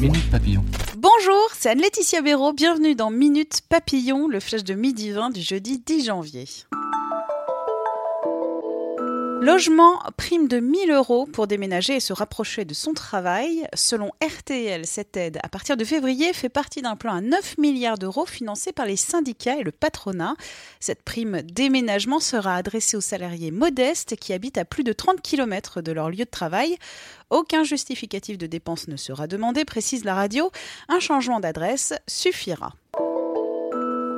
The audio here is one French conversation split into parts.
Minute Papillon. Bonjour, c'est Anne-Laetitia Béraud. Bienvenue dans Minute Papillon, le flash de midi 20 du jeudi 10 janvier. Logement, prime de 1000 euros pour déménager et se rapprocher de son travail. Selon RTL, cette aide, à partir de février, fait partie d'un plan à 9 milliards d'euros financé par les syndicats et le patronat. Cette prime déménagement sera adressée aux salariés modestes qui habitent à plus de 30 km de leur lieu de travail. Aucun justificatif de dépenses ne sera demandé, précise la radio. Un changement d'adresse suffira.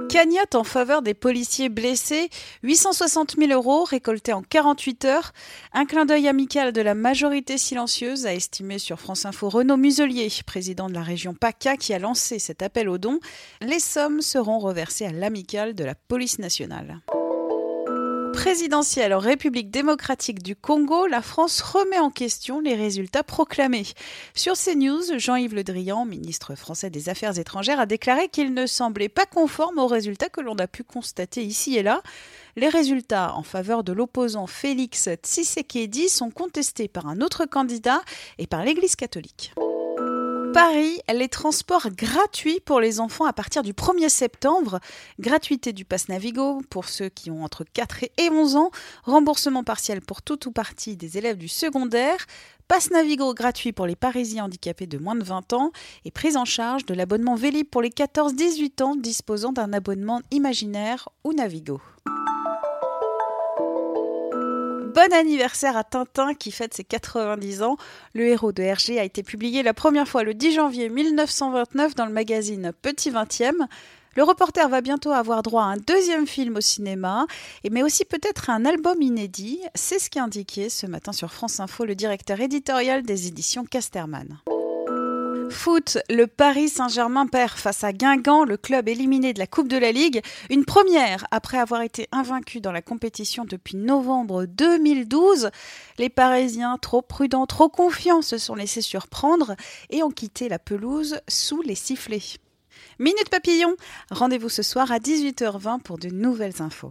Cagnotte en faveur des policiers blessés, 860 000 euros récoltés en 48 heures. Un clin d'œil amical de la majorité silencieuse, a estimé sur France Info Renaud Muselier, président de la région PACA, qui a lancé cet appel aux dons. Les sommes seront reversées à l'amicale de la police nationale présidentielle en République démocratique du Congo, la France remet en question les résultats proclamés. Sur CNews, Jean-Yves Le Drian, ministre français des Affaires étrangères, a déclaré qu'il ne semblait pas conforme aux résultats que l'on a pu constater ici et là. Les résultats en faveur de l'opposant Félix Tshisekedi sont contestés par un autre candidat et par l'Église catholique. Paris, les transports gratuits pour les enfants à partir du 1er septembre. Gratuité du pass Navigo pour ceux qui ont entre 4 et 11 ans. Remboursement partiel pour tout ou partie des élèves du secondaire. Pass Navigo gratuit pour les Parisiens handicapés de moins de 20 ans et prise en charge de l'abonnement Vélib pour les 14-18 ans disposant d'un abonnement imaginaire ou Navigo. Bon anniversaire à Tintin qui fête ses 90 ans. Le héros de Hergé a été publié la première fois le 10 janvier 1929 dans le magazine Petit 20e. Le reporter va bientôt avoir droit à un deuxième film au cinéma, mais aussi peut-être à un album inédit. C'est ce qu'a indiqué ce matin sur France Info le directeur éditorial des éditions Casterman. Foot, le Paris Saint-Germain perd face à Guingamp, le club éliminé de la Coupe de la Ligue. Une première après avoir été invaincu dans la compétition depuis novembre 2012. Les Parisiens, trop prudents, trop confiants, se sont laissés surprendre et ont quitté la pelouse sous les sifflets. Minute Papillon, rendez-vous ce soir à 18h20 pour de nouvelles infos.